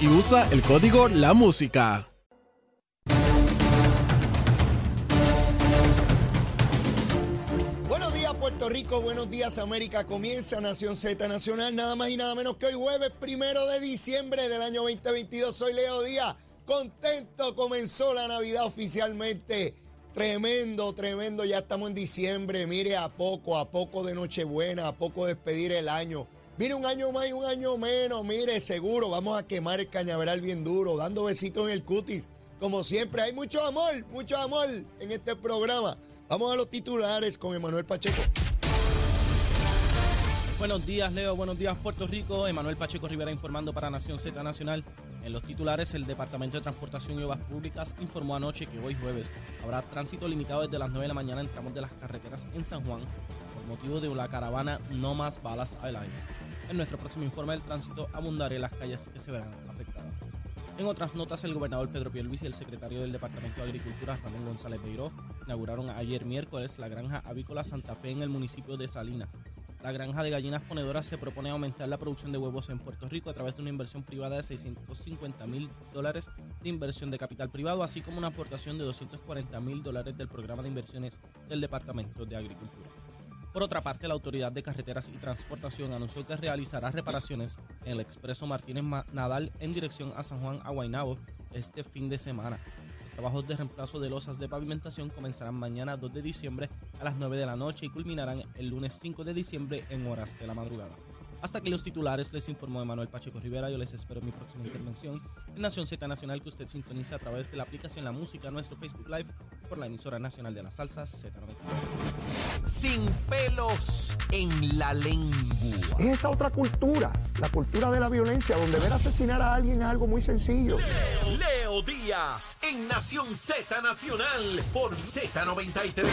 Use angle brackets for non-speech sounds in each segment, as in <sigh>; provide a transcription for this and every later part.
Y usa el código La Música. Buenos días Puerto Rico, buenos días América, comienza Nación Z Nacional, nada más y nada menos que hoy jueves primero de diciembre del año 2022, soy Leo Díaz, contento, comenzó la Navidad oficialmente, tremendo, tremendo, ya estamos en diciembre, mire a poco, a poco de Nochebuena, a poco de despedir el año, mire un año más y un año menos, mire seguro, vamos a quemar el cañaveral bien duro, dando besitos en el cutis, como siempre, hay mucho amor, mucho amor en este programa. Vamos a los titulares con Emanuel Pacheco. Buenos días, Leo. Buenos días, Puerto Rico. Emanuel Pacheco Rivera informando para Nación Z Nacional. En los titulares, el Departamento de Transportación y Obras Públicas informó anoche que hoy jueves habrá tránsito limitado desde las 9 de la mañana en tramos de las carreteras en San Juan por motivo de la caravana No Más Balas al Año. En nuestro próximo informe del tránsito abundaré las calles que se verán afectadas. En otras notas, el gobernador Pedro Pierluisi y el secretario del Departamento de Agricultura, Ramón González Beiró, inauguraron ayer miércoles la granja avícola Santa Fe en el municipio de Salinas. La granja de gallinas ponedoras se propone aumentar la producción de huevos en Puerto Rico a través de una inversión privada de 650 mil dólares de inversión de capital privado, así como una aportación de 240 mil dólares del programa de inversiones del Departamento de Agricultura. Por otra parte, la Autoridad de Carreteras y Transportación anunció que realizará reparaciones en el expreso Martínez Nadal en dirección a San Juan a Guaynabo este fin de semana. Trabajos de reemplazo de losas de pavimentación comenzarán mañana 2 de diciembre a las 9 de la noche y culminarán el lunes 5 de diciembre en horas de la madrugada. Hasta que los titulares les informó Manuel Pacheco Rivera. Yo les espero en mi próxima intervención en Nación Z Nacional que usted sintoniza a través de la aplicación La Música, nuestro Facebook Live por la emisora nacional de la salsa Z90. Sin pelos en la lengua. Es esa otra cultura, la cultura de la violencia, donde ver asesinar a alguien es algo muy sencillo. Leo, Leo Díaz en Nación Z Nacional por Z93.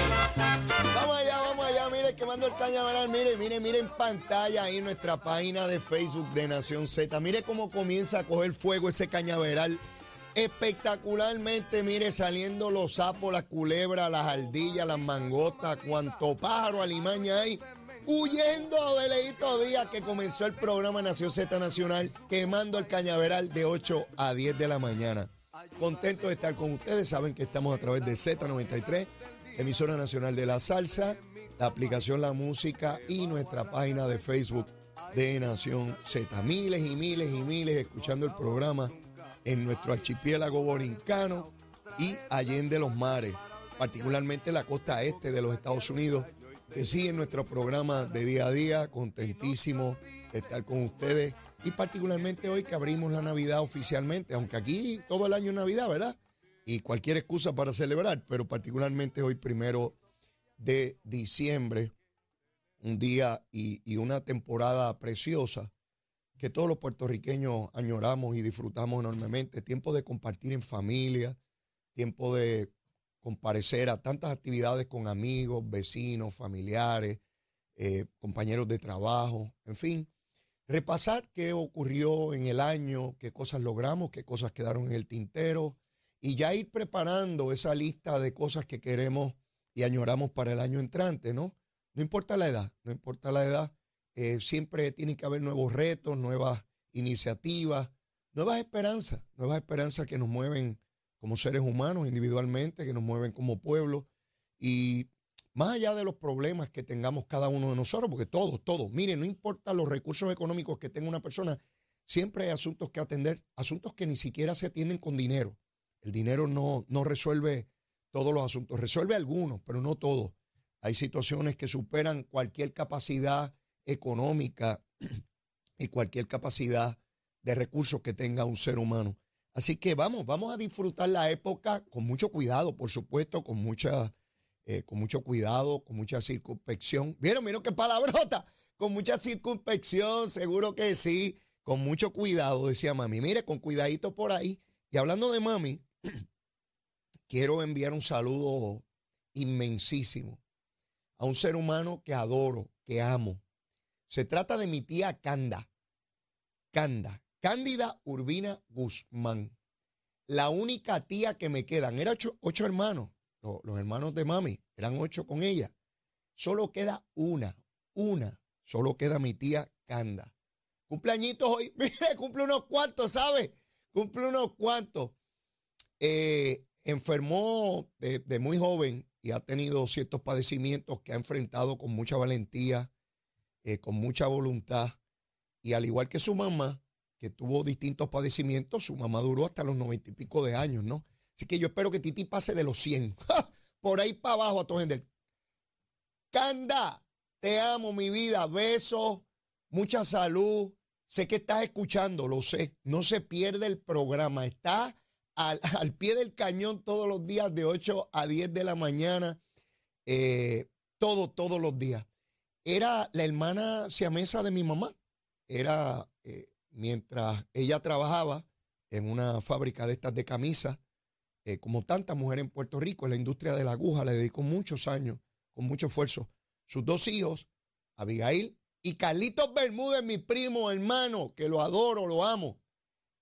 Vamos allá, vamos allá, mire, quemando el cañaveral, mire, mire, mire en pantalla ahí nuestra página de Facebook de Nación Z. Mire cómo comienza a coger fuego ese cañaveral. Espectacularmente, mire, saliendo los sapos, las culebras, las ardillas, las mangotas, cuanto pájaro, alimaña hay, huyendo de Leito Díaz que comenzó el programa Nación Z Nacional, quemando el cañaveral de 8 a 10 de la mañana. Contento de estar con ustedes, saben que estamos a través de Z93, emisora nacional de la salsa, la aplicación La Música y nuestra página de Facebook de Nación Z. Miles y miles y miles escuchando el programa en nuestro archipiélago borincano y allende los mares, particularmente la costa este de los Estados Unidos, que siguen nuestro programa de día a día, contentísimo de estar con ustedes y particularmente hoy que abrimos la Navidad oficialmente, aunque aquí todo el año es Navidad, ¿verdad? Y cualquier excusa para celebrar, pero particularmente hoy primero de diciembre, un día y, y una temporada preciosa que todos los puertorriqueños añoramos y disfrutamos enormemente. Tiempo de compartir en familia, tiempo de comparecer a tantas actividades con amigos, vecinos, familiares, eh, compañeros de trabajo, en fin. Repasar qué ocurrió en el año, qué cosas logramos, qué cosas quedaron en el tintero y ya ir preparando esa lista de cosas que queremos y añoramos para el año entrante, ¿no? No importa la edad, no importa la edad, eh, siempre tiene que haber nuevos retos, nuevas iniciativas, nuevas esperanzas, nuevas esperanzas que nos mueven como seres humanos individualmente, que nos mueven como pueblo. Y más allá de los problemas que tengamos cada uno de nosotros, porque todos, todos, miren, no importa los recursos económicos que tenga una persona, siempre hay asuntos que atender, asuntos que ni siquiera se atienden con dinero. El dinero no, no resuelve todos los asuntos, resuelve algunos, pero no todos. Hay situaciones que superan cualquier capacidad económica <clears throat> y cualquier capacidad de recursos que tenga un ser humano. Así que vamos, vamos a disfrutar la época con mucho cuidado, por supuesto, con mucha, eh, con mucho cuidado, con mucha circunspección. ¿Vieron? ¿Vieron qué palabrota? Con mucha circunspección, seguro que sí. Con mucho cuidado, decía mami. Mire, con cuidadito por ahí. Y hablando de mami, <clears throat> quiero enviar un saludo inmensísimo a un ser humano que adoro, que amo. Se trata de mi tía Canda. Canda, Cándida Urbina Guzmán. La única tía que me quedan. Eran ocho, hermanos. Los, hermanos de mami. Eran ocho con ella. Solo queda una. Una. Solo queda mi tía Canda. Cumpleañitos hoy. <laughs> Mire, cumple unos cuantos, ¿sabe? Cumple unos cuantos. Eh, enfermó de, muy joven y ha tenido ciertos padecimientos que ha enfrentado con mucha valentía, eh, con mucha voluntad. Y al igual que su mamá, que tuvo distintos padecimientos, su mamá duró hasta los noventa y pico de años, ¿no? Así que yo espero que Titi pase de los 100. <laughs> Por ahí para abajo a todo gente. Canda, te amo, mi vida. Besos, mucha salud. Sé que estás escuchando, lo sé. No se pierde el programa. Está <laughs> al, pie del cañón todos los días de 8 a 10 de la mañana. Eh, todo, todos los días. Era la hermana siamesa de mi mamá. Era eh, mientras ella trabajaba en una fábrica de estas de camisas, eh, como tantas mujeres en Puerto Rico, en la industria de la aguja, le dedicó muchos años, con mucho esfuerzo. Sus dos hijos, Abigail y Carlitos Bermúdez, mi primo, hermano, que lo adoro, lo amo.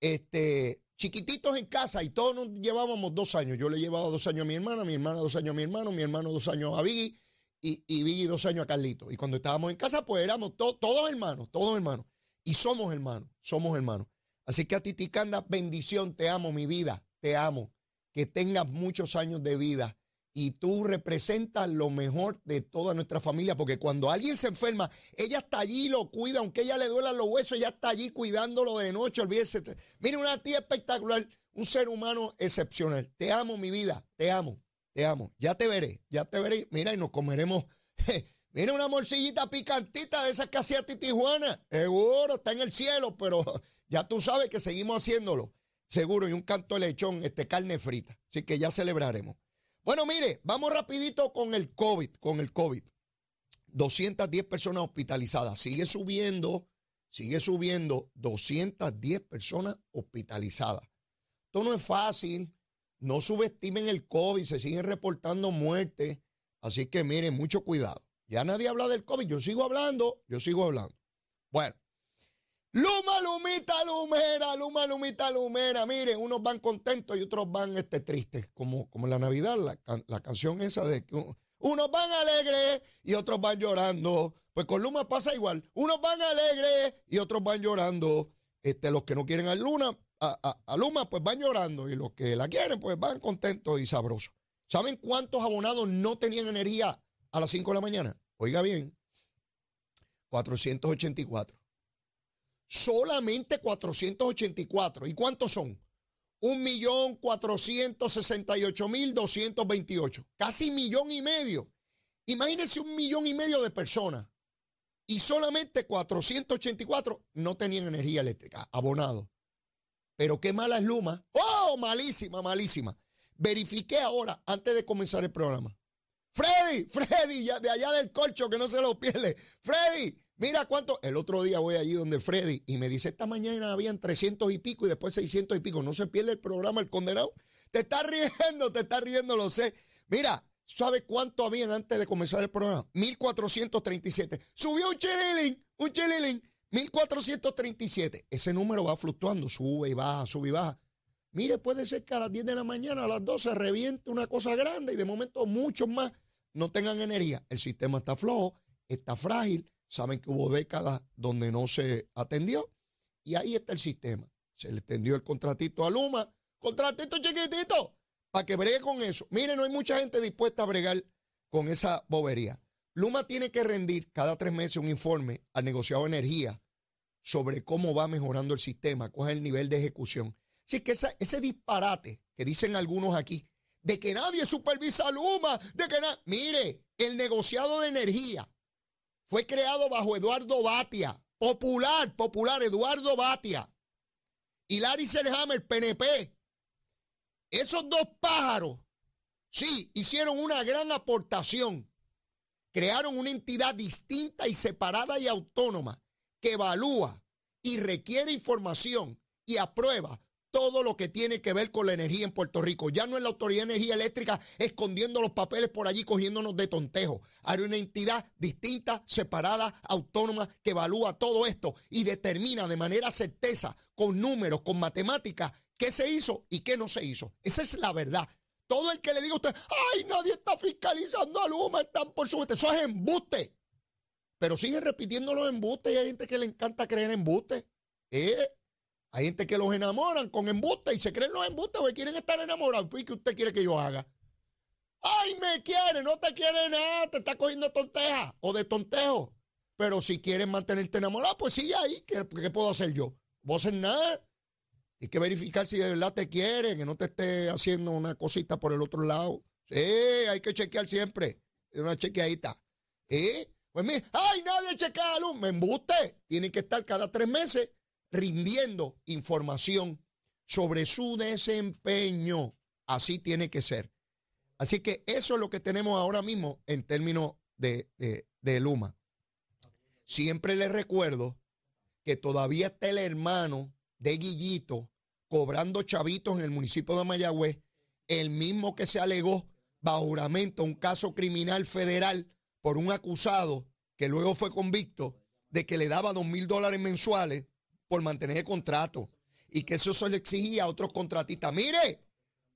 Este, chiquititos en casa y todos nos llevábamos dos años. Yo le llevaba dos años a mi hermana, mi hermana dos años a mi hermano, mi hermano dos años a Biggie y, y dos años a Carlitos. Y cuando estábamos en casa, pues éramos todos hermanos, todos hermanos. Y somos hermanos, somos hermanos. Así que a ti, Ticanda, bendición, te amo, mi vida, te amo. Que tengas muchos años de vida. Y tú representas lo mejor de toda nuestra familia, porque cuando alguien se enferma, ella está allí, lo cuida, aunque ella le duelan los huesos, ella está allí cuidándolo de noche, olvídese. Mire, una tía espectacular, un ser humano excepcional. Te amo, mi vida, te amo, te amo. Ya te veré, ya te veré. Mira, y nos comeremos <laughs> Mira una morcillita picantita de esas que hacía Tijuana. Seguro, está en el cielo, pero <laughs> ya tú sabes que seguimos haciéndolo. Seguro, y un canto de lechón, este, carne frita. Así que ya celebraremos. Bueno, mire, vamos rapidito con el COVID, con el COVID. 210 personas hospitalizadas. Sigue subiendo, sigue subiendo. 210 personas hospitalizadas. Esto no es fácil. No subestimen el COVID, se siguen reportando muertes. Así que miren, mucho cuidado. Ya nadie habla del COVID. Yo sigo hablando, yo sigo hablando. Bueno. Luma, lumita, lumera, luma, lumita, lumera. Miren, unos van contentos y otros van este, tristes, como, como la Navidad, la, canción esa de que unos van alegres y otros van llorando. Pues con Luma pasa igual. Unos van alegres y otros van llorando. Este, los que no quieren a Luna, a, a Luma, pues van llorando. Y los que la quieren, pues van contentos y sabrosos. ¿Saben cuántos abonados no tenían energía a las 5 de la mañana. Oiga bien, 484. Solamente 484. ¿Y cuántos son? 1.468.228. Casi millón y medio. Imagínense un millón y medio de personas. Y solamente 484 no tenían energía eléctrica, abonados. Pero qué mala es Luma. ¡Oh! Malísima, malísima. Verifiqué ahora, antes de comenzar el programa. Freddy, Freddy, de allá del colcho que no se lo pierde. Freddy, mira cuánto. El otro día voy allí donde Freddy y me dice: Esta mañana habían 300 y pico y después 600 y pico. No se pierde el programa, el condenado. Te está riendo, te está riendo, lo sé. Mira, ¿sabes cuánto habían antes de comenzar el programa? 1437. Subió un chililín, un chililín. 1437. Ese número va fluctuando, sube y baja, sube y baja. Mire, puede ser que a las 10 de la mañana, a las 12 reviente una cosa grande y de momento muchos más no tengan energía. El sistema está flojo, está frágil. Saben que hubo décadas donde no se atendió y ahí está el sistema. Se le extendió el contratito a Luma, contratito chiquitito, para que bregue con eso. Mire, no hay mucha gente dispuesta a bregar con esa bobería. Luma tiene que rendir cada tres meses un informe al negociado de energía sobre cómo va mejorando el sistema, cuál es el nivel de ejecución. Así que ese disparate que dicen algunos aquí, de que nadie supervisa a Luma, de que nada. Mire, el negociado de energía fue creado bajo Eduardo Batia, popular, popular, Eduardo Batia. Y Larry Selhammer, PNP. Esos dos pájaros, sí, hicieron una gran aportación. Crearon una entidad distinta y separada y autónoma que evalúa y requiere información y aprueba todo lo que tiene que ver con la energía en Puerto Rico. Ya no es la Autoridad de Energía Eléctrica escondiendo los papeles por allí, cogiéndonos de tontejo. Hay una entidad distinta, separada, autónoma, que evalúa todo esto y determina de manera certeza, con números, con matemáticas, qué se hizo y qué no se hizo. Esa es la verdad. Todo el que le diga a usted, ay, nadie está fiscalizando a Luma, están por su... Eso es embuste. Pero siguen repitiendo los embustes y hay gente que le encanta creer en embustes. ¿Eh? Hay gente que los enamoran con embustes y se creen los embustes porque quieren estar enamorados. ¿Y qué usted quiere que yo haga? ¡Ay, me quiere! No te quiere nada, te está cogiendo tonteja o de tontejo. Pero si quieren mantenerte enamorado, pues sigue ahí. ¿Qué, puedo hacer yo? ¿Voy a hacer nada? Hay que verificar si de verdad te quiere, que no te esté haciendo una cosita por el otro lado. Sí, hay que chequear siempre. Una chequeadita. ¿Eh? Pues mira, ¡ay, nadie chequea la luz! Me embuste. Tiene que estar cada tres meses rindiendo información sobre su desempeño. Así tiene que ser. Así que eso es lo que tenemos ahora mismo en términos de, de, Luma. Siempre les recuerdo que todavía está el hermano de Guillito cobrando chavitos en el municipio de Mayagüez, el mismo que se alegó bajo juramento un caso criminal federal por un acusado que luego fue convicto de que le daba dos mil dólares mensuales por mantener el contrato y que eso se le exigía a otros contratistas. Mire,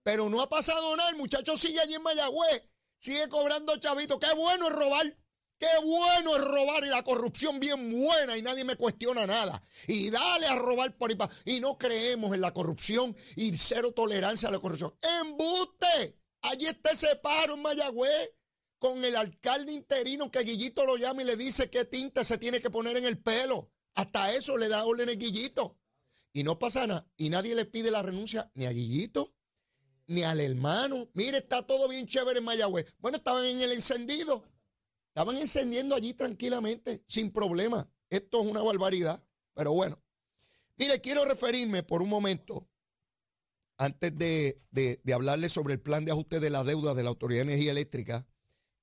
pero no ha pasado nada, el muchacho sigue allí en Mayagüez, sigue cobrando chavito. Qué bueno es robar, qué bueno es robar y la corrupción bien buena y nadie me cuestiona nada. Y dale a robar por ahí Y no creemos en la corrupción y cero tolerancia a la corrupción. ¡Embuste! Allí está ese paro en Mayagüez con el alcalde interino que Guillito lo llama y le dice qué tinta se tiene que poner en el pelo. Hasta eso le da orden a Guillito. Y no pasa nada. Y nadie le pide la renuncia ni a Guillito, ni al hermano. Mire, está todo bien chévere en Mayagüez. Bueno, estaban en el encendido. Estaban encendiendo allí tranquilamente, sin problema. Esto es una barbaridad. Pero bueno. Mire, quiero referirme por un momento, antes de, de, hablarles sobre el plan de ajuste de la deuda de la Autoridad de Energía Eléctrica,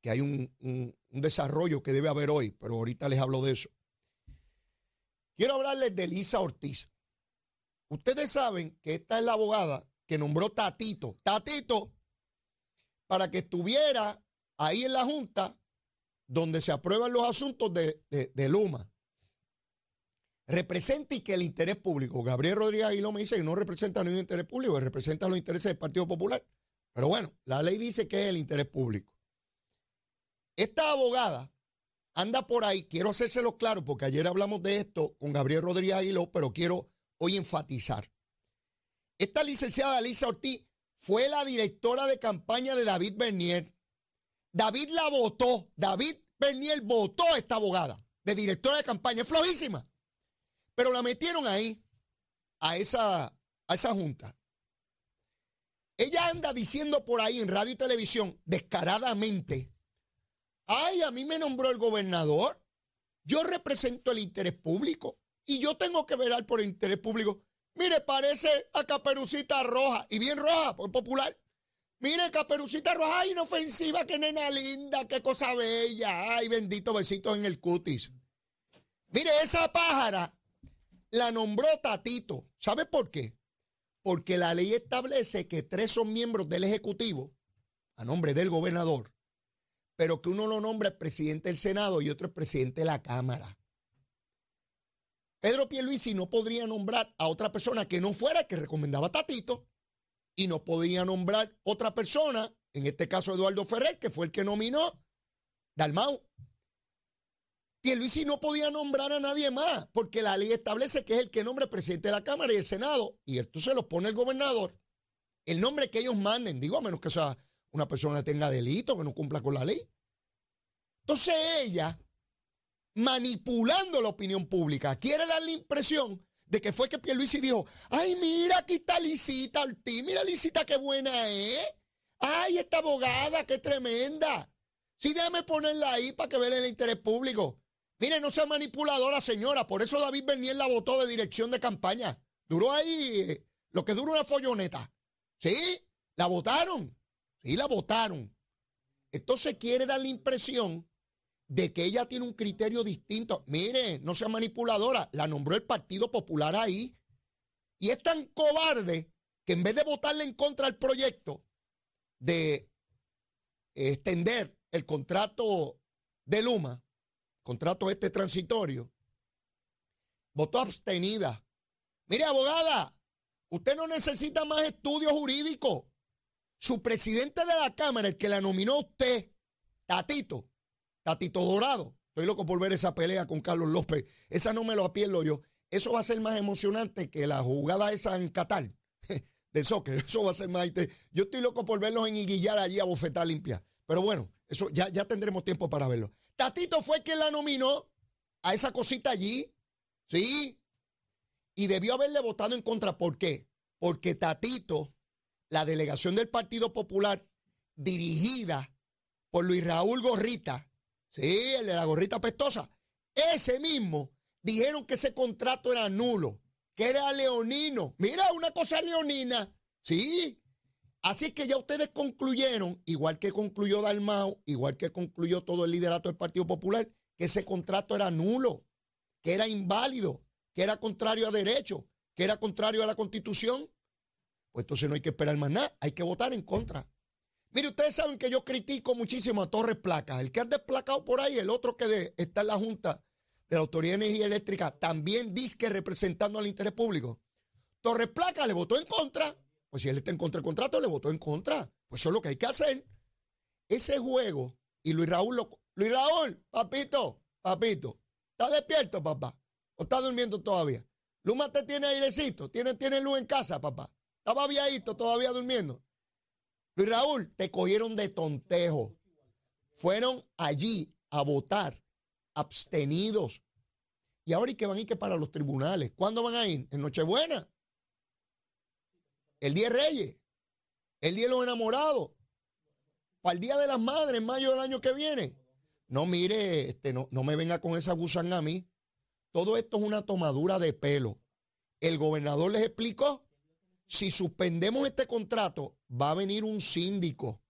que hay un, un desarrollo que debe haber hoy, pero ahorita les hablo de eso. Quiero hablarles de Lisa Ortiz. Ustedes saben que esta es la abogada que nombró Tatito, Tatito, para que estuviera ahí en la Junta donde se aprueban los asuntos de, Luma. Representa y que el interés público. Gabriel Rodríguez Aguiló me dice que no representa ningún interés público, que representa los intereses del Partido Popular. Pero bueno, la ley dice que es el interés público. Esta abogada anda por ahí, quiero hacérselo claro, porque ayer hablamos de esto con Gabriel Rodríguez Aguiló, pero quiero hoy enfatizar. Esta licenciada Lisa Ortiz fue la directora de campaña de David Bernier. David la votó, David Bernier votó a esta abogada de directora de campaña, es flojísima. Pero la metieron ahí, a esa, a esa junta. Ella anda diciendo por ahí en radio y televisión, descaradamente, Ay, a mí me nombró el gobernador. Yo represento el interés público y yo tengo que velar por el interés público. Mire, parece a Caperucita Roja, y bien roja, por popular. Mire, Caperucita Roja, ay, inofensiva, qué nena linda, qué cosa bella. Ay, bendito besito en el cutis. Mire, esa pájara la nombró Tatito. ¿Sabe por qué? Porque la ley establece que tres son miembros del Ejecutivo, a nombre del gobernador, pero que uno lo nombra presidente del Senado y otro es presidente de la Cámara. Pedro Pierluisi no podría nombrar a otra persona que no fuera el que recomendaba Tatito y no podría nombrar otra persona, en este caso Eduardo Ferrer, que fue el que nominó Dalmau. Pierluisi no podía nombrar a nadie más, porque la ley establece que es el que nombra presidente de la Cámara y el Senado, y esto se lo pone el gobernador. El nombre que ellos manden, digo, a menos que sea una persona tenga delito, que no cumpla con la ley. Entonces ella, manipulando la opinión pública, quiere dar la impresión de que fue que Pierluisi dijo, ay, mira, aquí está Lisita Ortiz, mira Lisita qué buena es. Ay, esta abogada, qué tremenda. Sí, déjame ponerla ahí para que vea el interés público. Mire, no sea manipuladora, señora. Por eso David Bernier la votó de dirección de campaña. Duró ahí eh, lo que dura una folloneta. ¿Sí? La votaron. Sí, la votaron. Entonces quiere dar la impresión de que ella tiene un criterio distinto. Mire, no sea manipuladora, la nombró el Partido Popular ahí. Y es tan cobarde que en vez de votarle en contra al proyecto de extender el contrato de Luma, contrato este transitorio, votó abstenida. Mire, abogada, usted no necesita más estudios jurídicos. Su presidente de la Cámara, el que la nominó usted, Tatito, Tatito Dorado. Estoy loco por ver esa pelea con Carlos López. Esa no me lo apierdo yo. Eso va a ser más emocionante que la jugada esa en Qatar <laughs> de soccer. Eso va a ser más. Yo estoy loco por verlos en Iguillar allí a bofetar limpia. Pero bueno, eso ya, ya tendremos tiempo para verlo. Tatito fue quien la nominó a esa cosita allí. Sí. Y debió haberle votado en contra. ¿Por qué? Porque Tatito, la delegación del Partido Popular, dirigida por Luis Raúl Gorrita, Sí, el de la gorrita pestosa. Ese mismo dijeron que ese contrato era nulo, que era leonino. Mira, una cosa leonina. Sí. Así que ya ustedes concluyeron, igual que concluyó Dalmau, igual que concluyó todo el liderato del Partido Popular, que ese contrato era nulo, que era inválido, que era contrario a derecho, que era contrario a la Constitución. Pues entonces no hay que esperar más nada, hay que votar en contra. Mire, ustedes saben que yo critico muchísimo a Torres Placas. El que ha desplacado por ahí, el otro que está en la Junta de la Autoridad de Energía Eléctrica, también dice que representando al interés público. Torres Placas le votó en contra. Pues si él está en contra del contrato, le votó en contra. Pues eso es lo que hay que hacer. Ese juego, y Luis Raúl lo, Luis Raúl, papito, papito, ¿está despierto, papá? ¿O está durmiendo todavía? Luma te tiene airecito, tiene, tiene luz en casa, papá. Estaba viadito todavía durmiendo. Luis Raúl, te cogieron de tontejo. Fueron allí a votar, abstenidos. Y ahora y que van ir que para los tribunales. ¿Cuándo van a ir? En Nochebuena. El Día de Reyes. El Día de los Enamorados. Para el Día de las Madres, en mayo del año que viene. No, mire, este, no, no me venga con esa gusana a mí. Todo esto es una tomadura de pelo. El gobernador les explicó si suspendemos este contrato, va a venir un síndico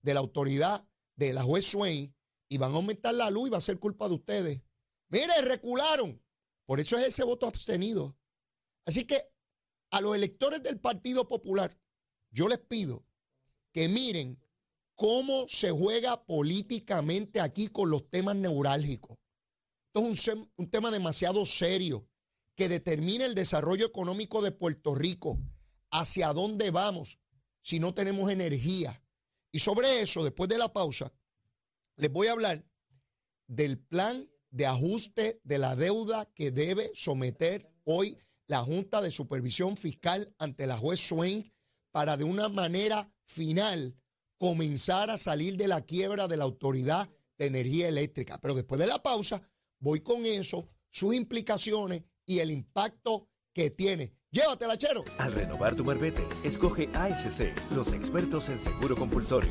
de la autoridad de la juez Swain y van a aumentar la luz y va a ser culpa de ustedes. Mire, recularon. Por eso es ese voto abstenido. Así que a los electores del Partido Popular, yo les pido que miren cómo se juega políticamente aquí con los temas neurálgicos. Esto es un, un tema demasiado serio que determina el desarrollo económico de Puerto Rico hacia dónde vamos si no tenemos energía. Y sobre eso, después de la pausa, les voy a hablar del plan de ajuste de la deuda que debe someter hoy la Junta de Supervisión Fiscal ante la juez Swain para de una manera final comenzar a salir de la quiebra de la Autoridad de Energía Eléctrica. Pero después de la pausa, voy con eso, sus implicaciones y el impacto que tiene. Llévatela, chero. Al renovar tu marbete, escoge ASC, los expertos en seguro compulsorio.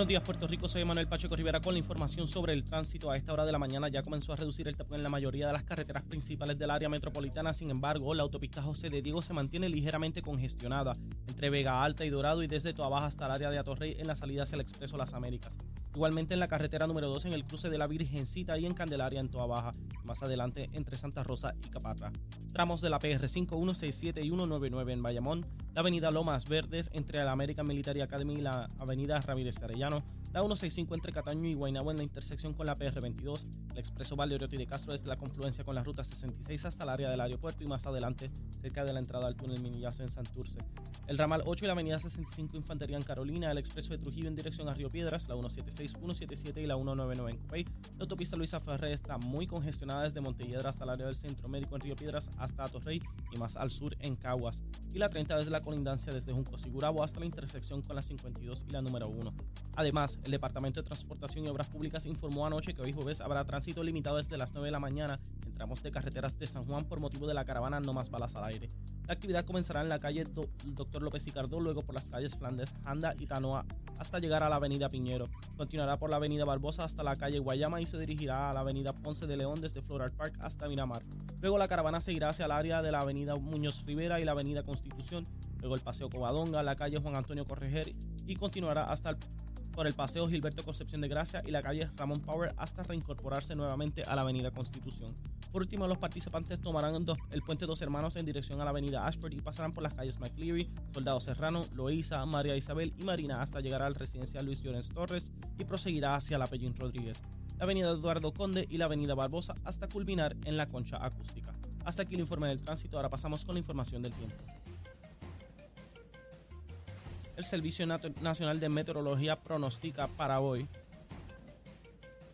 Buenos días, Puerto Rico. Soy Manuel Pacheco Rivera con la información sobre el tránsito. A esta hora de la mañana ya comenzó a reducir el tapón en la mayoría de las carreteras principales del área metropolitana. Sin embargo, la autopista José de Diego se mantiene ligeramente congestionada entre Vega Alta y Dorado y desde Toa Baja hasta el área de Atorrey en la salida hacia el Expreso Las Américas. Igualmente en la carretera número 2 en el cruce de la Virgencita y en Candelaria en Toa Baja. Más adelante entre Santa Rosa y Caparra. Tramos de la PR 5167 y 199 en Bayamón. La avenida Lomas Verdes entre la American Military Academy y la avenida Ramírez Arellano Cristiano la 165 entre Cataño y Guaynabo en la intersección con la PR22, el expreso Valdoriotti de Castro desde la confluencia con la ruta 66 hasta el área del aeropuerto y más adelante cerca de la entrada al túnel Minillas en Santurce. El ramal 8 y la avenida 65 Infantería en Carolina, el expreso de Trujillo en dirección a Río Piedras, la 176, 177 y la 199 en Cupey. La autopista Luisa Ferré está muy congestionada desde Montelledra hasta el área del Centro Médico en Río Piedras hasta Atorrey y más al sur en Caguas. Y la 30 desde la colindancia desde Junco Sigurabo hasta la intersección con la 52 y la número 1. Además, el Departamento de Transportación y Obras Públicas informó anoche que hoy jueves habrá tránsito limitado desde las 9 de la mañana en tramos de carreteras de San Juan por motivo de la caravana No Más Balas al Aire. La actividad comenzará en la calle Dr. López y Cardó, luego por las calles Flandes, Handa y Tanoa hasta llegar a la avenida Piñero. Continuará por la avenida Barbosa hasta la calle Guayama y se dirigirá a la avenida Ponce de León desde Floral Park hasta Miramar. Luego la caravana seguirá hacia el área de la avenida Muñoz Rivera y la avenida Constitución, luego el paseo Covadonga, la calle Juan Antonio Correger y continuará hasta el por el Paseo Gilberto Concepción de Gracia y la calle Ramón Power hasta reincorporarse nuevamente a la Avenida Constitución. Por último, los participantes tomarán el puente Dos Hermanos en dirección a la Avenida Ashford y pasarán por las calles McCleary, Soldado Serrano, Loíza, María Isabel y Marina hasta llegar al residencial Luis Llorens Torres y proseguirá hacia la Pellín Rodríguez, la Avenida Eduardo Conde y la Avenida Barbosa hasta culminar en la Concha Acústica. Hasta aquí el informe del tránsito, ahora pasamos con la información del tiempo. El Servicio Nacional de Meteorología pronostica para hoy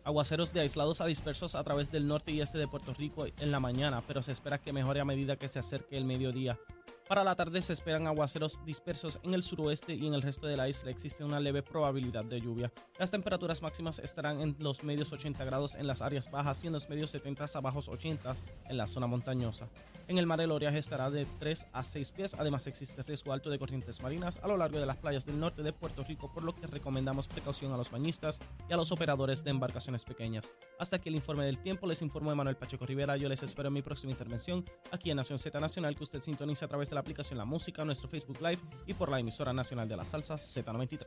aguaceros de aislados a dispersos a través del norte y este de Puerto Rico en la mañana, pero se espera que mejore a medida que se acerque el mediodía. Para la tarde se esperan aguaceros dispersos en el suroeste y en el resto de la isla existe una leve probabilidad de lluvia. Las temperaturas máximas estarán en los medios 80 grados en las áreas bajas y en los medios 70 a bajos 80 en la zona montañosa. En el mar el oleaje estará de 3 a 6 pies, además existe riesgo alto de corrientes marinas a lo largo de las playas del norte de Puerto Rico, por lo que recomendamos precaución a los bañistas y a los operadores de embarcaciones pequeñas. Hasta aquí el informe del tiempo, les informó Manuel Pacheco Rivera, yo les espero en mi próxima intervención aquí en Nación Z Nacional que usted sintoniza a través de la aplicación La Música, nuestro Facebook Live y por la emisora nacional de la salsa Z93.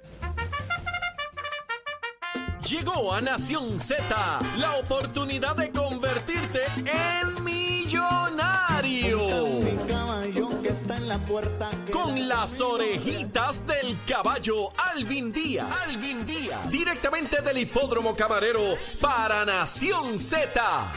Llegó a Nación Z la oportunidad de convertirte en millonario. Con las orejitas del caballo Alvin Díaz. Alvin Díaz. Directamente del hipódromo camarero para Nación Z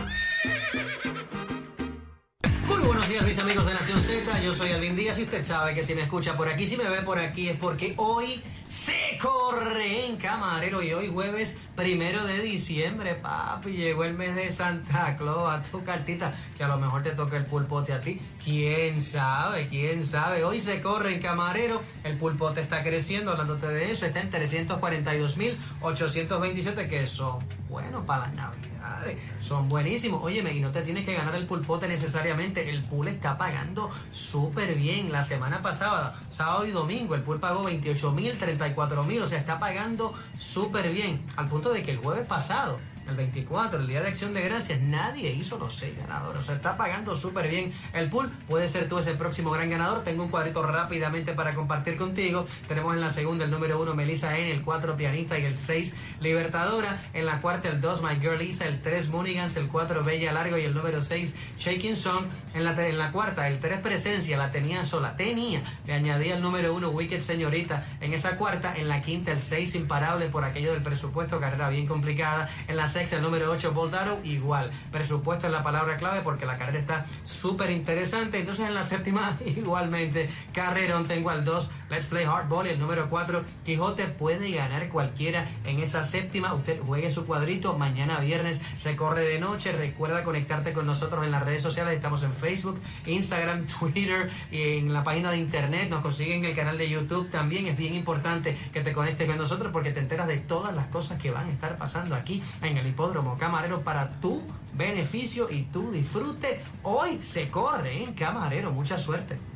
buenos días mis amigos de Nación Z, yo soy Alvin Díaz y usted sabe que si me escucha por aquí, si me ve por aquí es porque hoy se corre en Camarero y hoy jueves primero de diciembre, papi, llegó el mes de Santa Claus, a tu cartita, que a lo mejor te toca el pulpote a ti, quién sabe, quién sabe, hoy se corre en Camarero, el pulpote está creciendo, hablándote de eso, está en 342.827, que son bueno para las navidades, son buenísimos, óyeme, y no te tienes que ganar el pulpote necesariamente, el pool está pagando súper bien, la semana pasada, sábado y domingo, el pool pagó 28 mil, 34 mil, o sea, está pagando súper bien, al punto de que el jueves pasado el 24, el día de acción de gracias, nadie hizo los seis ganadores. O sea, está pagando súper bien el pool. Puede ser tú ese próximo gran ganador. Tengo un cuadrito rápidamente para compartir contigo. Tenemos en la segunda el número uno, Melissa N, el 4, Pianista y el 6, Libertadora. En la cuarta, el 2, My Girl Lisa, el 3, Moonigans, el 4, Bella Largo y el número 6, Shaking Song. En la, en la cuarta, el 3, Presencia, la tenía sola, tenía. Le añadía el número 1, Wicked Señorita. En esa cuarta, en la quinta, el 6, Imparable por aquello del presupuesto, carrera bien complicada. En la sexta, el número 8, Boldaro, igual. Presupuesto es la palabra clave porque la carrera está súper interesante. Entonces en la séptima, <laughs> igualmente, Carrerón, tengo al 2, Let's Play Hardball, y el número 4, Quijote puede ganar cualquiera en esa séptima. Usted juegue su cuadrito. Mañana viernes se corre de noche. Recuerda conectarte con nosotros en las redes sociales. Estamos en Facebook, Instagram, <laughs> Twitter y en la página de internet. Nos consiguen el canal de YouTube. También es bien importante que te conectes con nosotros porque te enteras de todas las cosas que van a estar pasando aquí en el hipódromo camarero para tu beneficio y tu disfrute. Hoy se corre en camarero. Mucha suerte.